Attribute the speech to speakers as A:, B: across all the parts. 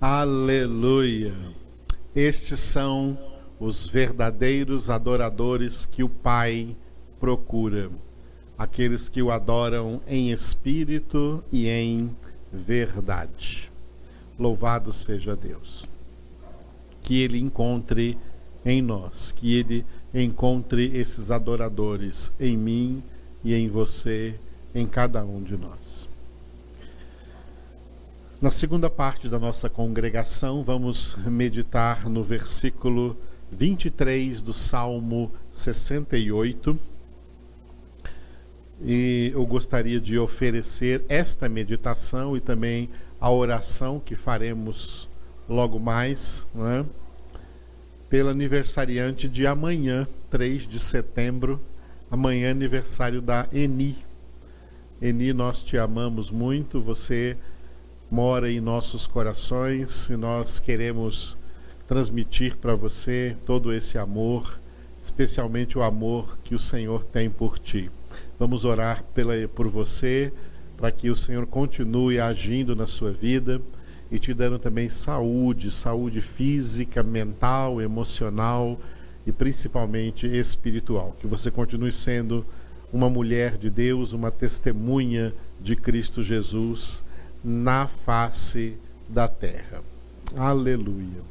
A: Aleluia. Estes são os verdadeiros adoradores que o Pai procura, aqueles que o adoram em espírito e em verdade. Louvado seja Deus. Que Ele encontre em nós, que Ele encontre esses adoradores em mim e em você, em cada um de nós. Na segunda parte da nossa congregação, vamos meditar no versículo 23 do Salmo 68. E eu gostaria de oferecer esta meditação e também a oração que faremos logo mais, né? pelo aniversariante de amanhã, 3 de setembro, amanhã é aniversário da Eni. Eni, nós te amamos muito, você mora em nossos corações e nós queremos transmitir para você todo esse amor, especialmente o amor que o Senhor tem por ti. Vamos orar pela, por você, para que o Senhor continue agindo na sua vida e te dando também saúde, saúde física, mental, emocional e principalmente espiritual. Que você continue sendo uma mulher de Deus, uma testemunha de Cristo Jesus na face da terra. Aleluia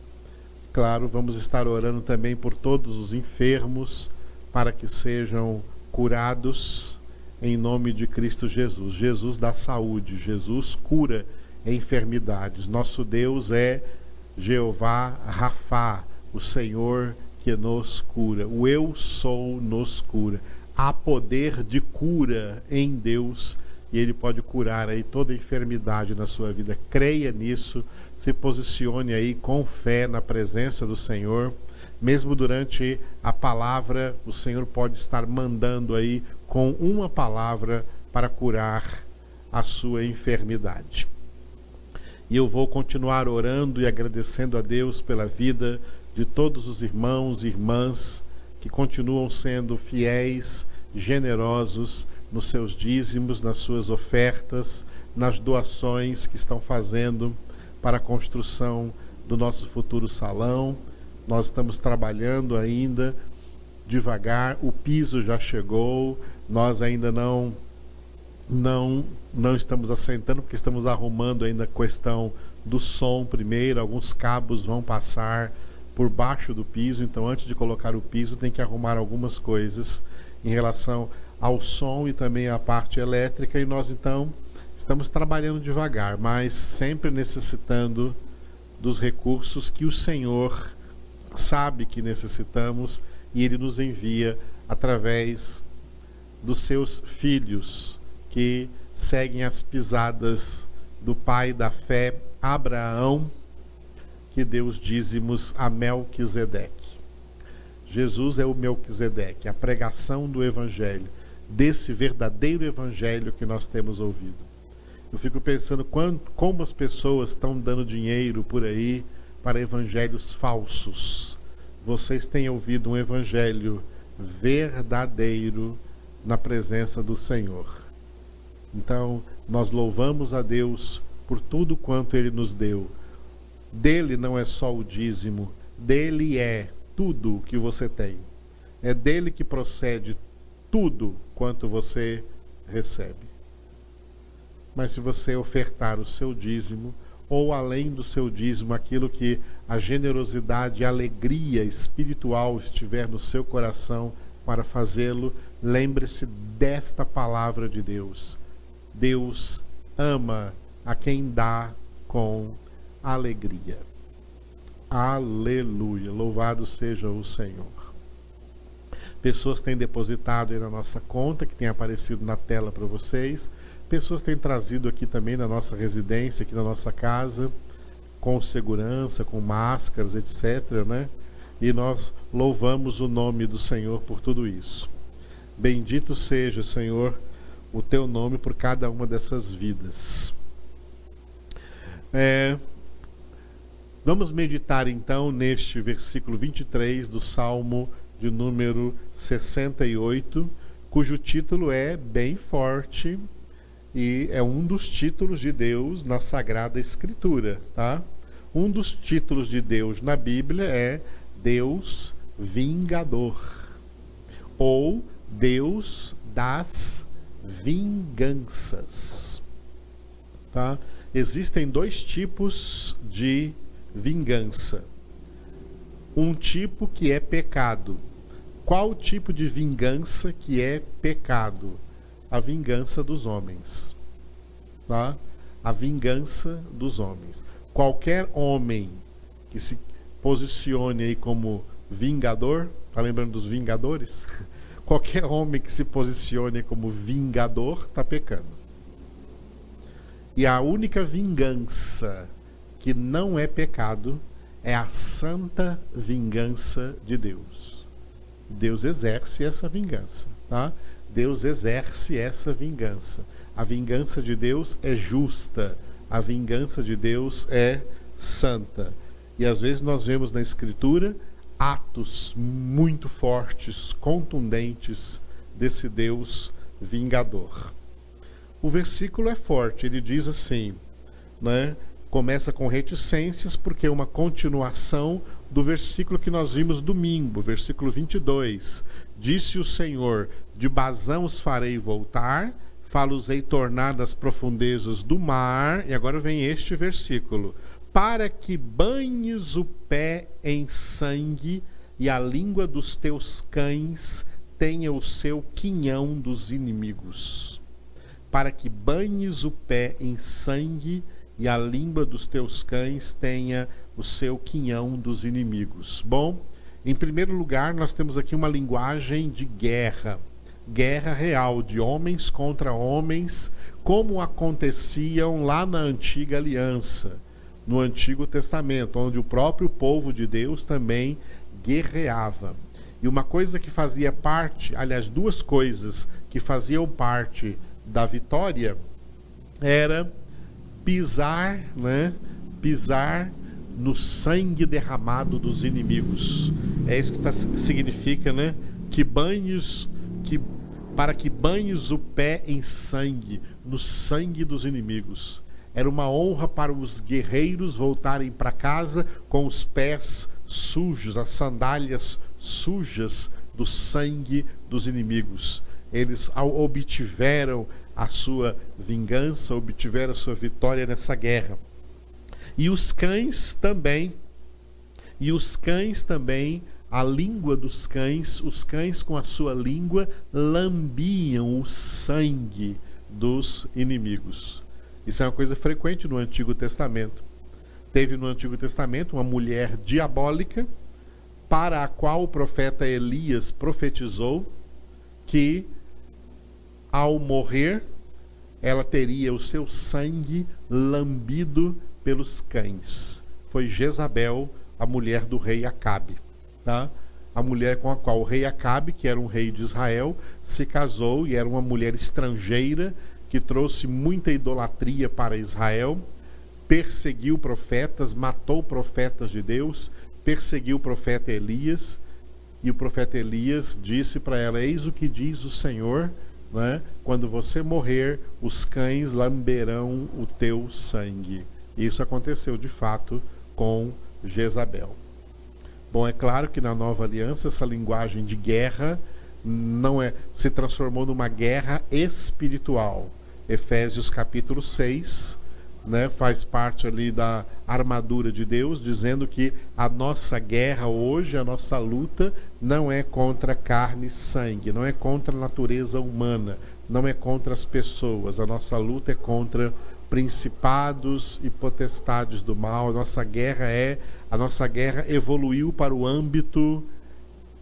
A: claro, vamos estar orando também por todos os enfermos para que sejam curados em nome de Cristo Jesus. Jesus dá saúde, Jesus cura enfermidades. Nosso Deus é Jeová Rafá, o Senhor que nos cura. O eu sou nos cura. Há poder de cura em Deus e ele pode curar aí toda enfermidade na sua vida. Creia nisso se posicione aí com fé na presença do Senhor. Mesmo durante a palavra, o Senhor pode estar mandando aí com uma palavra para curar a sua enfermidade. E eu vou continuar orando e agradecendo a Deus pela vida de todos os irmãos e irmãs que continuam sendo fiéis, generosos nos seus dízimos, nas suas ofertas, nas doações que estão fazendo para a construção do nosso futuro salão. Nós estamos trabalhando ainda devagar, o piso já chegou, nós ainda não não não estamos assentando porque estamos arrumando ainda a questão do som primeiro, alguns cabos vão passar por baixo do piso, então antes de colocar o piso tem que arrumar algumas coisas em relação ao som e também à parte elétrica e nós então Estamos trabalhando devagar, mas sempre necessitando dos recursos que o Senhor sabe que necessitamos e Ele nos envia através dos seus filhos que seguem as pisadas do pai da fé, Abraão, que deu os dízimos a Melquisedeque. Jesus é o Melquisedeque, a pregação do Evangelho, desse verdadeiro Evangelho que nós temos ouvido. Eu fico pensando quanto, como as pessoas estão dando dinheiro por aí para evangelhos falsos. Vocês têm ouvido um evangelho verdadeiro na presença do Senhor. Então, nós louvamos a Deus por tudo quanto Ele nos deu. Dele não é só o dízimo, dele é tudo o que você tem. É dele que procede tudo quanto você recebe. Mas se você ofertar o seu dízimo, ou além do seu dízimo, aquilo que a generosidade e alegria espiritual estiver no seu coração para fazê-lo, lembre-se desta palavra de Deus. Deus ama a quem dá com alegria. Aleluia. Louvado seja o Senhor. Pessoas têm depositado aí na nossa conta, que tem aparecido na tela para vocês pessoas têm trazido aqui também na nossa residência, aqui na nossa casa, com segurança, com máscaras, etc. Né? E nós louvamos o nome do Senhor por tudo isso. Bendito seja, Senhor, o teu nome por cada uma dessas vidas. É, vamos meditar então neste versículo 23 do Salmo de número 68, cujo título é bem forte e é um dos títulos de Deus na Sagrada Escritura, tá? um dos títulos de Deus na Bíblia é Deus vingador ou Deus das vinganças. Tá? Existem dois tipos de vingança. Um tipo que é pecado. Qual tipo de vingança que é pecado? A vingança dos homens. Tá? A vingança dos homens. Qualquer homem que se posicione aí como vingador, tá lembrando dos vingadores? Qualquer homem que se posicione como vingador está pecando. E a única vingança que não é pecado é a santa vingança de Deus. Deus exerce essa vingança, tá? Deus exerce essa vingança. A vingança de Deus é justa, a vingança de Deus é santa. E às vezes nós vemos na Escritura atos muito fortes, contundentes desse Deus vingador. O versículo é forte, ele diz assim, né? Começa com reticências porque é uma continuação do versículo que nós vimos domingo, versículo 22. Disse o Senhor: De Bazão os farei voltar, falo-os-ei tornar das profundezas do mar. E agora vem este versículo: para que banhes o pé em sangue e a língua dos teus cães tenha o seu quinhão dos inimigos. Para que banhes o pé em sangue e a língua dos teus cães tenha o seu quinhão dos inimigos. Bom, em primeiro lugar, nós temos aqui uma linguagem de guerra, guerra real, de homens contra homens, como aconteciam lá na antiga aliança no Antigo Testamento, onde o próprio povo de Deus também guerreava. E uma coisa que fazia parte, aliás, duas coisas que faziam parte da vitória era pisar, né? Pisar no sangue derramado dos inimigos. É isso que tá, significa, né? Que banhos, que para que banhos o pé em sangue, no sangue dos inimigos. Era uma honra para os guerreiros voltarem para casa com os pés sujos, as sandálias sujas do sangue dos inimigos. Eles obtiveram a sua vingança, obtiveram a sua vitória nessa guerra. E os cães também, e os cães também, a língua dos cães, os cães com a sua língua lambiam o sangue dos inimigos. Isso é uma coisa frequente no Antigo Testamento. Teve no Antigo Testamento uma mulher diabólica para a qual o profeta Elias profetizou que ao morrer ela teria o seu sangue lambido pelos cães. Foi Jezabel, a mulher do rei Acabe, tá? A mulher com a qual o rei Acabe, que era um rei de Israel, se casou e era uma mulher estrangeira que trouxe muita idolatria para Israel, perseguiu profetas, matou profetas de Deus, perseguiu o profeta Elias, e o profeta Elias disse para ela: Eis o que diz o Senhor, né? quando você morrer, os cães lamberão o teu sangue. Isso aconteceu de fato com Jezabel. Bom, é claro que na nova aliança essa linguagem de guerra não é se transformou numa guerra espiritual. Efésios capítulo 6, né, faz parte ali da armadura de Deus, dizendo que a nossa guerra hoje, a nossa luta, não é contra carne e sangue, não é contra a natureza humana, não é contra as pessoas, a nossa luta é contra principados e potestades do mal. A nossa guerra é, a nossa guerra evoluiu para o âmbito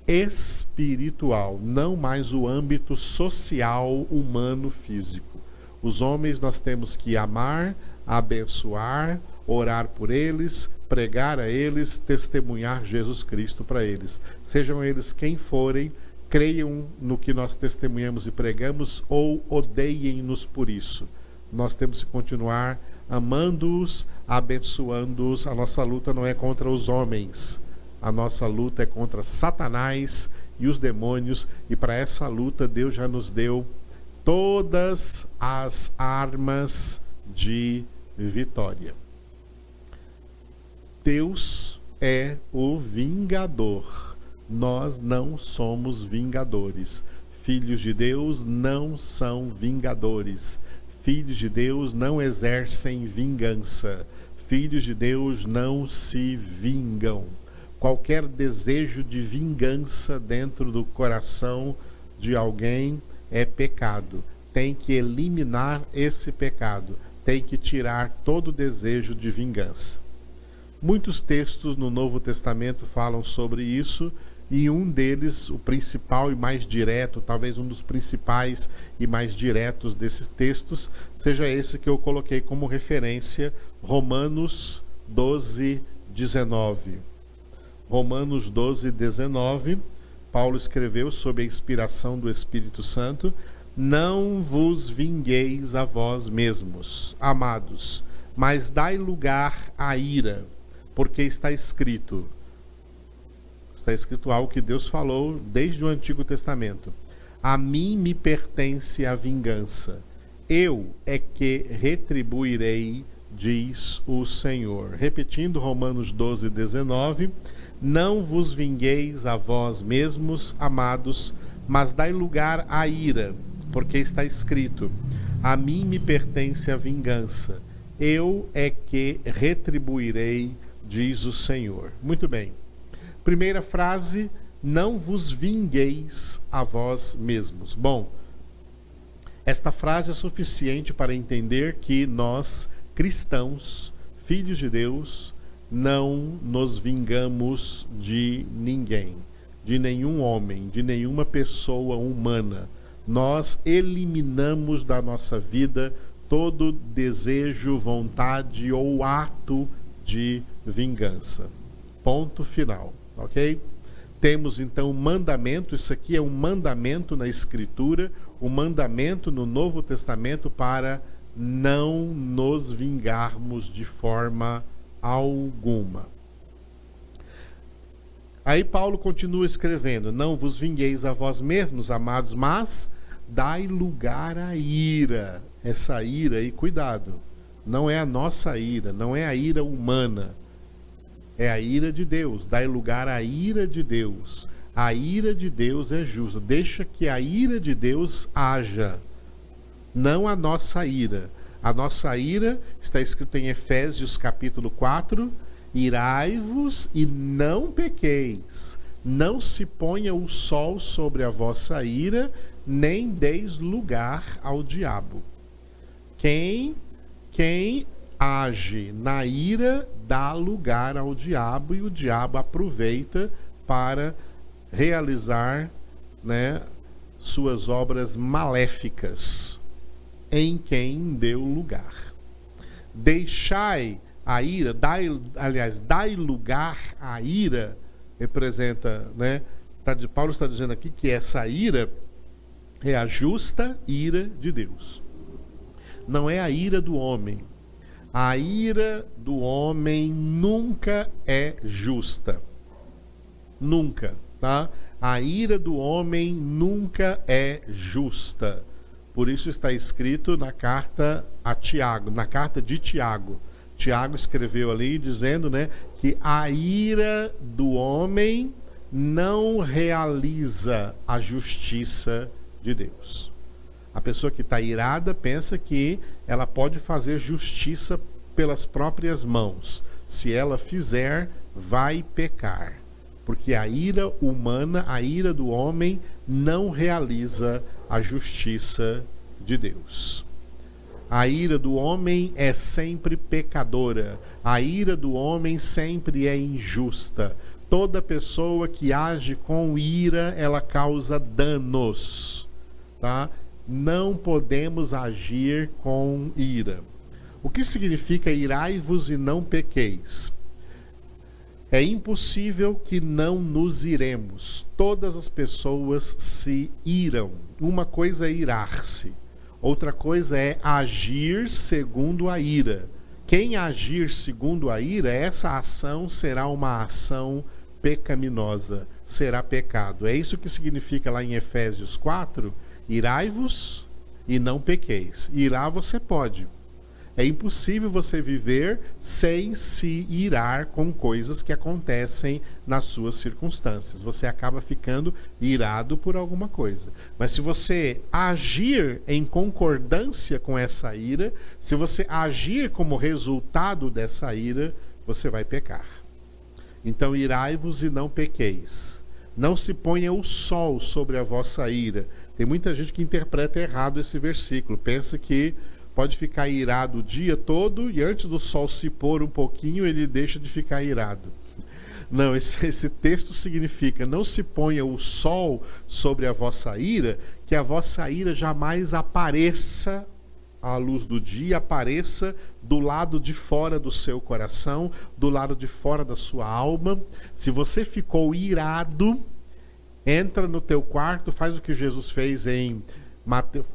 A: espiritual, não mais o âmbito social, humano, físico. Os homens nós temos que amar, abençoar, orar por eles, pregar a eles, testemunhar Jesus Cristo para eles. Sejam eles quem forem, creiam no que nós testemunhamos e pregamos ou odeiem-nos por isso. Nós temos que continuar amando-os, abençoando-os. A nossa luta não é contra os homens. A nossa luta é contra Satanás e os demônios, e para essa luta Deus já nos deu todas as armas de vitória. Deus é o vingador. Nós não somos vingadores. Filhos de Deus não são vingadores. Filhos de Deus não exercem vingança. Filhos de Deus não se vingam. Qualquer desejo de vingança dentro do coração de alguém é pecado. Tem que eliminar esse pecado. Tem que tirar todo desejo de vingança. Muitos textos no Novo Testamento falam sobre isso e um deles, o principal e mais direto, talvez um dos principais e mais diretos desses textos, seja esse que eu coloquei como referência, Romanos 12, 19. Romanos 12, 19, Paulo escreveu sob a inspiração do Espírito Santo: Não vos vingueis a vós mesmos, amados, mas dai lugar à ira, porque está escrito está escrito algo que Deus falou desde o Antigo Testamento. A mim me pertence a vingança. Eu é que retribuirei, diz o Senhor. Repetindo Romanos 12, 19: Não vos vingueis a vós mesmos, amados, mas dai lugar à ira, porque está escrito: A mim me pertence a vingança. Eu é que retribuirei, diz o Senhor. Muito bem. Primeira frase: Não vos vingueis a vós mesmos. Bom, esta frase é suficiente para entender que nós, cristãos, filhos de Deus, não nos vingamos de ninguém, de nenhum homem, de nenhuma pessoa humana. Nós eliminamos da nossa vida todo desejo, vontade ou ato de vingança. Ponto final ok? Temos então um mandamento, isso aqui é um mandamento na Escritura, um mandamento no Novo Testamento para não nos vingarmos de forma alguma. Aí Paulo continua escrevendo: Não vos vingueis a vós mesmos, amados, mas dai lugar à ira. Essa ira aí, cuidado, não é a nossa ira, não é a ira humana é a ira de Deus. Dai lugar à ira de Deus. A ira de Deus é justa. Deixa que a ira de Deus haja, não a nossa ira. A nossa ira está escrito em Efésios capítulo 4: Irai-vos e não pequeis. Não se ponha o sol sobre a vossa ira, nem deis lugar ao diabo. Quem quem age na ira dá lugar ao diabo e o diabo aproveita para realizar né, suas obras maléficas em quem deu lugar. Deixai a ira, dai, aliás, dai lugar à ira, representa, né? Tá, Paulo está dizendo aqui que essa ira é a justa ira de Deus. Não é a ira do homem, a ira do homem nunca é justa. Nunca, tá? A ira do homem nunca é justa. Por isso está escrito na carta a Tiago, na carta de Tiago. Tiago escreveu ali dizendo, né, que a ira do homem não realiza a justiça de Deus. A pessoa que está irada pensa que ela pode fazer justiça pelas próprias mãos. Se ela fizer, vai pecar. Porque a ira humana, a ira do homem, não realiza a justiça de Deus. A ira do homem é sempre pecadora. A ira do homem sempre é injusta. Toda pessoa que age com ira, ela causa danos, tá? não podemos agir com ira. O que significa irai-vos e não pequeis? É impossível que não nos iremos. Todas as pessoas se iram. Uma coisa é irar-se, outra coisa é agir segundo a ira. Quem agir segundo a ira, essa ação será uma ação pecaminosa, será pecado. É isso que significa lá em Efésios 4 Irai-vos e não pequeis. Irá você pode. É impossível você viver sem se irar com coisas que acontecem nas suas circunstâncias. Você acaba ficando irado por alguma coisa. Mas se você agir em concordância com essa ira, se você agir como resultado dessa ira, você vai pecar. Então irai-vos e não pequeis. Não se ponha o sol sobre a vossa ira. Tem muita gente que interpreta errado esse versículo. Pensa que pode ficar irado o dia todo e antes do sol se pôr um pouquinho ele deixa de ficar irado. Não, esse, esse texto significa: não se ponha o sol sobre a vossa ira, que a vossa ira jamais apareça à luz do dia, apareça do lado de fora do seu coração, do lado de fora da sua alma. Se você ficou irado, entra no teu quarto, faz o que Jesus fez em Mateus,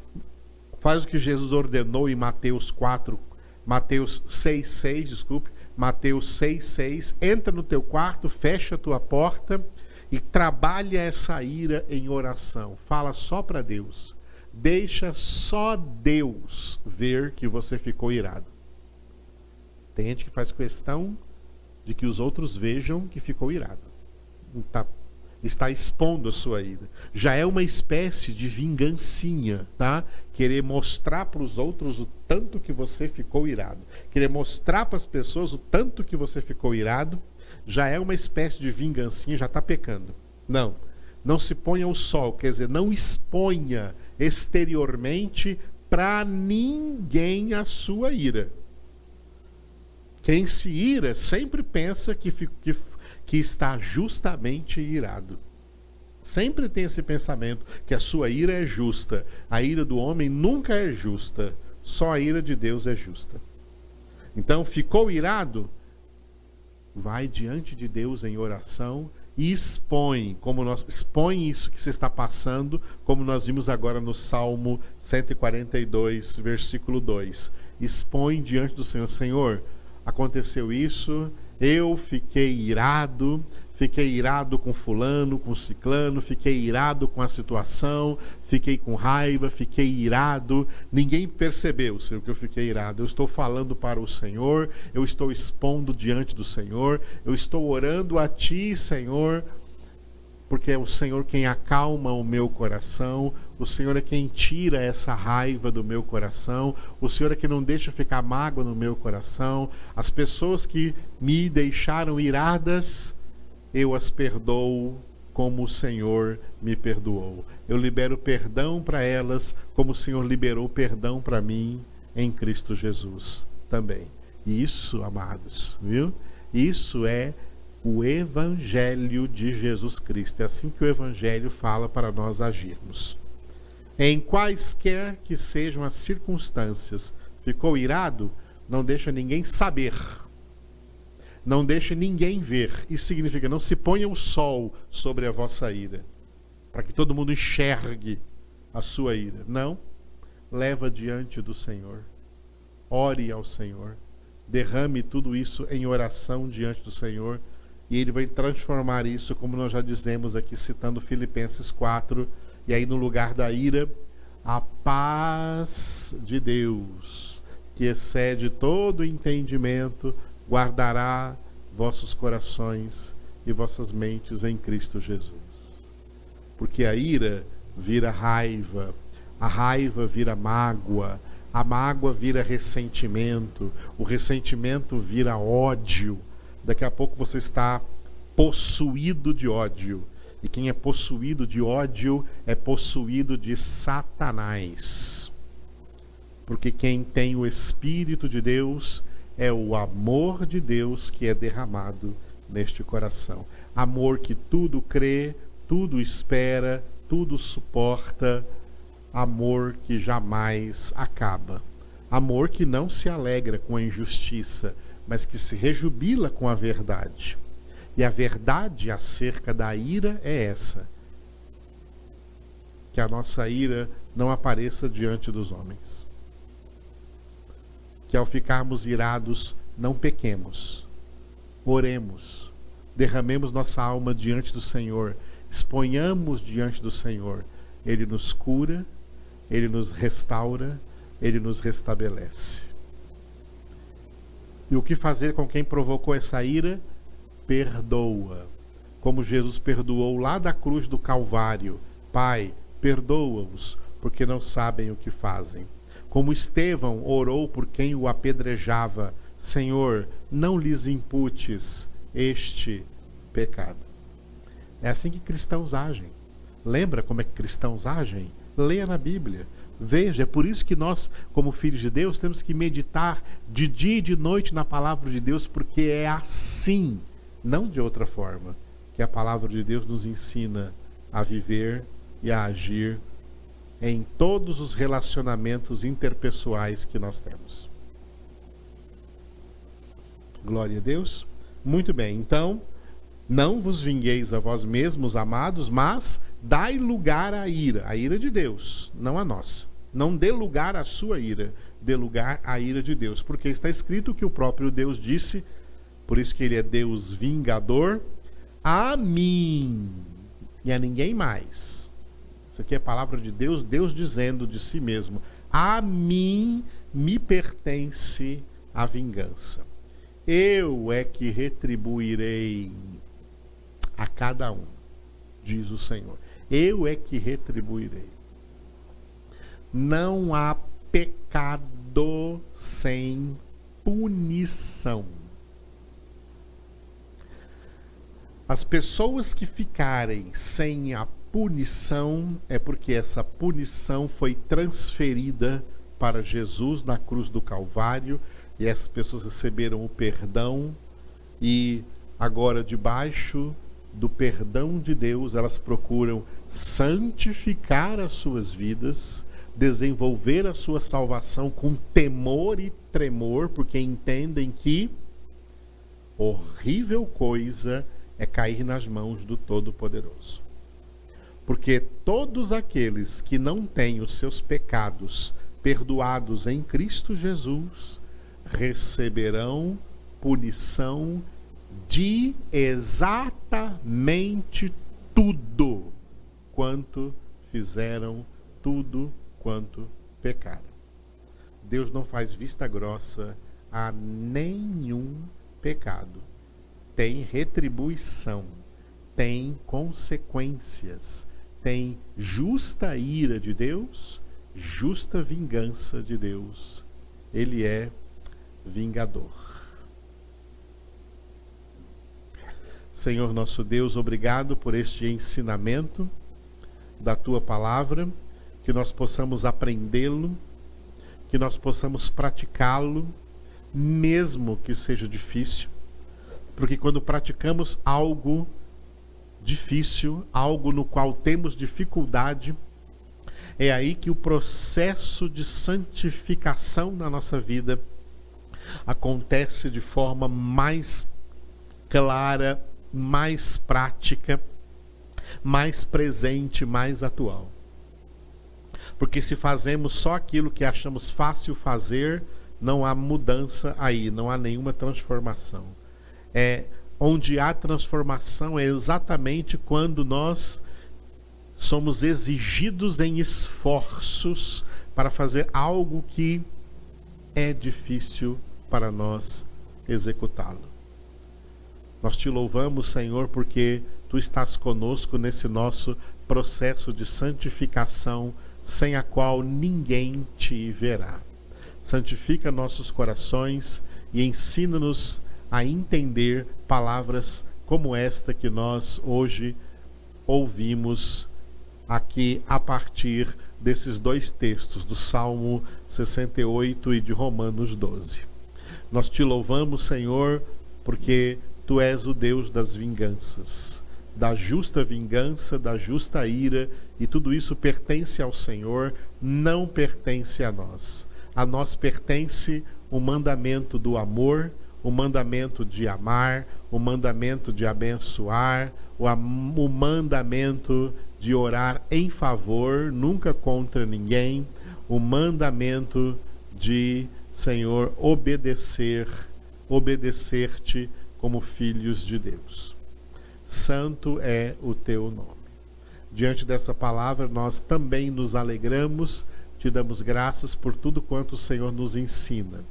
A: Faz o que Jesus ordenou em Mateus 4, Mateus 6, 6, desculpe, Mateus 6, 6. Entra no teu quarto, fecha a tua porta e trabalha essa ira em oração. Fala só para Deus. Deixa só Deus ver que você ficou irado. Tem gente que faz questão de que os outros vejam que ficou irado. Tá está expondo a sua ira. Já é uma espécie de vingancinha, tá? Querer mostrar para os outros o tanto que você ficou irado. Querer mostrar para as pessoas o tanto que você ficou irado, já é uma espécie de vingancinha, já está pecando. Não. Não se ponha ao sol, quer dizer, não exponha exteriormente para ninguém a sua ira. Quem se ira sempre pensa que, que que está justamente irado. Sempre tem esse pensamento que a sua ira é justa. A ira do homem nunca é justa. Só a ira de Deus é justa. Então, ficou irado? Vai diante de Deus em oração e expõe, como nós expõe isso que você está passando, como nós vimos agora no Salmo 142, versículo 2. Expõe diante do Senhor, Senhor, aconteceu isso, eu fiquei irado, fiquei irado com fulano, com ciclano, fiquei irado com a situação, fiquei com raiva, fiquei irado. Ninguém percebeu, Senhor, que eu fiquei irado. Eu estou falando para o Senhor, eu estou expondo diante do Senhor, eu estou orando a Ti, Senhor, porque é o Senhor quem acalma o meu coração, o Senhor é quem tira essa raiva do meu coração, o Senhor é quem não deixa ficar mágoa no meu coração. As pessoas que me deixaram iradas, eu as perdoo como o Senhor me perdoou. Eu libero perdão para elas, como o Senhor liberou perdão para mim em Cristo Jesus também. Isso, amados, viu? Isso é o Evangelho de Jesus Cristo. É assim que o Evangelho fala para nós agirmos. Em quaisquer que sejam as circunstâncias, ficou irado, não deixa ninguém saber. Não deixa ninguém ver. Isso significa não se ponha o sol sobre a vossa ira, para que todo mundo enxergue a sua ira. Não. Leva diante do Senhor. Ore ao Senhor. Derrame tudo isso em oração diante do Senhor e ele vai transformar isso, como nós já dizemos aqui, citando Filipenses 4, e aí no lugar da ira, a paz de Deus, que excede todo entendimento, guardará vossos corações e vossas mentes em Cristo Jesus. Porque a ira vira raiva, a raiva vira mágoa, a mágoa vira ressentimento, o ressentimento vira ódio daqui a pouco você está possuído de ódio. E quem é possuído de ódio é possuído de Satanás. Porque quem tem o Espírito de Deus é o amor de Deus que é derramado neste coração. Amor que tudo crê, tudo espera, tudo suporta. Amor que jamais acaba. Amor que não se alegra com a injustiça, mas que se rejubila com a verdade. E a verdade acerca da ira é essa: que a nossa ira não apareça diante dos homens. Que ao ficarmos irados, não pequemos. Oremos, derramemos nossa alma diante do Senhor, exponhamos diante do Senhor. Ele nos cura, ele nos restaura, ele nos restabelece. E o que fazer com quem provocou essa ira? Perdoa. Como Jesus perdoou lá da cruz do Calvário. Pai, perdoa-os, porque não sabem o que fazem. Como Estevão orou por quem o apedrejava: Senhor, não lhes imputes este pecado. É assim que cristãos agem. Lembra como é que cristãos agem? Leia na Bíblia. Veja, é por isso que nós, como filhos de Deus, temos que meditar de dia e de noite na palavra de Deus, porque é assim, não de outra forma, que a palavra de Deus nos ensina a viver e a agir em todos os relacionamentos interpessoais que nós temos. Glória a Deus. Muito bem, então, não vos vingueis a vós mesmos, amados, mas dai lugar à ira, a ira de Deus, não a nossa. Não dê lugar à sua ira, dê lugar à ira de Deus, porque está escrito que o próprio Deus disse, por isso que ele é Deus vingador, a mim e a ninguém mais. Isso aqui é a palavra de Deus, Deus dizendo de si mesmo: A mim me pertence a vingança. Eu é que retribuirei a cada um, diz o Senhor. Eu é que retribuirei. Não há pecado sem punição. As pessoas que ficarem sem a punição é porque essa punição foi transferida para Jesus na cruz do Calvário e essas pessoas receberam o perdão e agora debaixo do perdão de Deus, elas procuram santificar as suas vidas, desenvolver a sua salvação com temor e tremor, porque entendem que horrível coisa é cair nas mãos do Todo-Poderoso. Porque todos aqueles que não têm os seus pecados perdoados em Cristo Jesus receberão punição de exatamente tudo quanto fizeram, tudo quanto pecaram. Deus não faz vista grossa a nenhum pecado. Tem retribuição, tem consequências, tem justa ira de Deus, justa vingança de Deus. Ele é vingador. Senhor nosso Deus, obrigado por este ensinamento da tua palavra, que nós possamos aprendê-lo, que nós possamos praticá-lo, mesmo que seja difícil, porque quando praticamos algo difícil, algo no qual temos dificuldade, é aí que o processo de santificação na nossa vida acontece de forma mais clara mais prática, mais presente, mais atual. Porque se fazemos só aquilo que achamos fácil fazer, não há mudança aí, não há nenhuma transformação. É onde há transformação é exatamente quando nós somos exigidos em esforços para fazer algo que é difícil para nós executá-lo. Nós te louvamos, Senhor, porque tu estás conosco nesse nosso processo de santificação, sem a qual ninguém te verá. Santifica nossos corações e ensina-nos a entender palavras como esta que nós hoje ouvimos aqui a partir desses dois textos, do Salmo 68 e de Romanos 12. Nós te louvamos, Senhor, porque Tu és o Deus das vinganças, da justa vingança, da justa ira, e tudo isso pertence ao Senhor, não pertence a nós. A nós pertence o mandamento do amor, o mandamento de amar, o mandamento de abençoar, o, o mandamento de orar em favor, nunca contra ninguém, o mandamento de, Senhor, obedecer, obedecer-te como filhos de Deus. Santo é o teu nome. Diante dessa palavra, nós também nos alegramos, te damos graças por tudo quanto o Senhor nos ensina.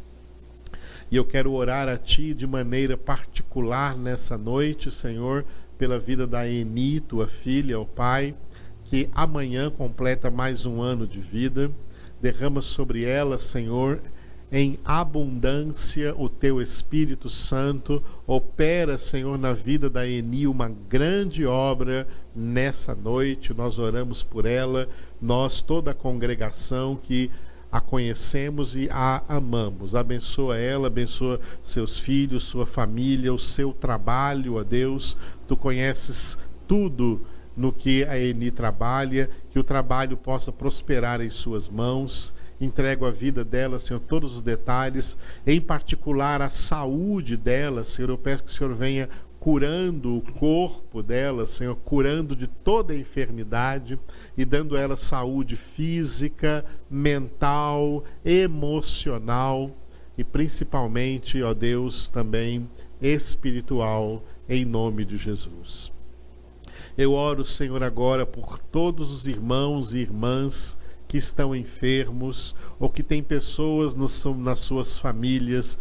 A: E eu quero orar a Ti de maneira particular nessa noite, Senhor, pela vida da Eni, tua filha, ó Pai, que amanhã completa mais um ano de vida. Derrama sobre ela, Senhor, em abundância o teu Espírito Santo. Opera, Senhor, na vida da Eni uma grande obra nessa noite. Nós oramos por ela, nós, toda a congregação que a conhecemos e a amamos. Abençoa ela, abençoa seus filhos, sua família, o seu trabalho, a Deus. Tu conheces tudo no que a Eni trabalha, que o trabalho possa prosperar em suas mãos. Entrego a vida dela, Senhor, todos os detalhes, em particular a saúde dela, Senhor. Eu peço que o Senhor venha curando o corpo dela, Senhor, curando de toda enfermidade e dando a ela saúde física, mental, emocional e principalmente, ó Deus, também espiritual, em nome de Jesus. Eu oro, Senhor, agora por todos os irmãos e irmãs que estão enfermos ou que têm pessoas nas suas famílias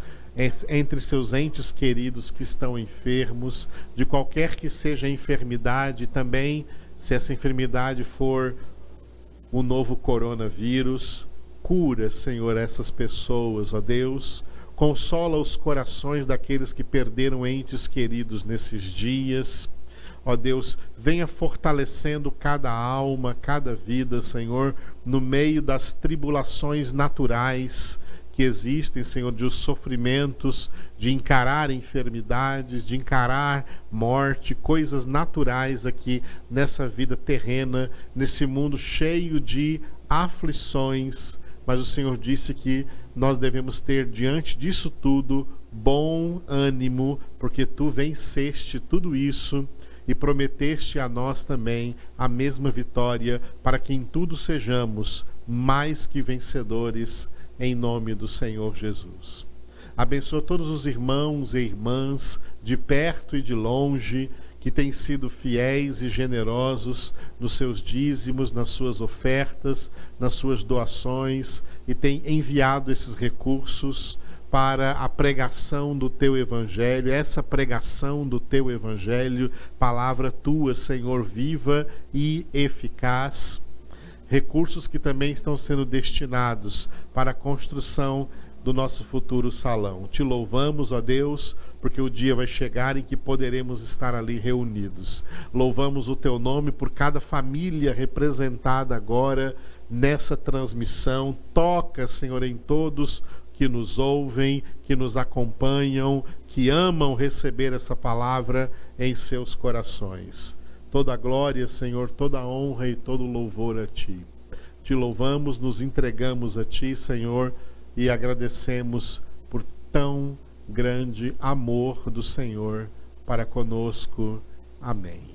A: entre seus entes queridos que estão enfermos, de qualquer que seja a enfermidade, também se essa enfermidade for o novo coronavírus, cura, Senhor, essas pessoas, ó Deus. Consola os corações daqueles que perderam entes queridos nesses dias. Ó Deus, venha fortalecendo cada alma, cada vida, Senhor, no meio das tribulações naturais que existem, Senhor, de os sofrimentos, de encarar enfermidades, de encarar morte, coisas naturais aqui nessa vida terrena, nesse mundo cheio de aflições. Mas o Senhor disse que nós devemos ter diante disso tudo bom ânimo, porque tu venceste tudo isso e prometeste a nós também a mesma vitória, para que em tudo sejamos mais que vencedores em nome do Senhor Jesus. Abençoa todos os irmãos e irmãs, de perto e de longe, que têm sido fiéis e generosos nos seus dízimos, nas suas ofertas, nas suas doações e têm enviado esses recursos para a pregação do teu evangelho, essa pregação do teu evangelho, palavra tua, Senhor, viva e eficaz recursos que também estão sendo destinados para a construção do nosso futuro salão. Te louvamos, ó Deus, porque o dia vai chegar em que poderemos estar ali reunidos. Louvamos o teu nome por cada família representada agora nessa transmissão. Toca, Senhor, em todos que nos ouvem, que nos acompanham, que amam receber essa palavra em seus corações. Toda glória, Senhor, toda honra e todo louvor a Ti. Te louvamos, nos entregamos a Ti, Senhor, e agradecemos por tão grande amor do Senhor para conosco. Amém.